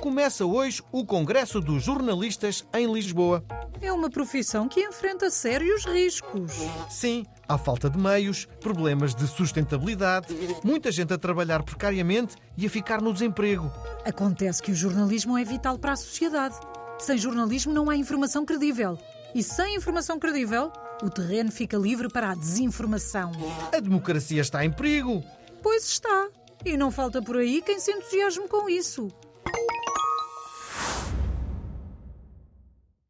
Começa hoje o Congresso dos Jornalistas em Lisboa. É uma profissão que enfrenta sérios riscos. Sim, há falta de meios, problemas de sustentabilidade, muita gente a trabalhar precariamente e a ficar no desemprego. Acontece que o jornalismo é vital para a sociedade. Sem jornalismo não há informação credível. E sem informação credível, o terreno fica livre para a desinformação. A democracia está em perigo. Pois está. E não falta por aí quem se entusiasme com isso.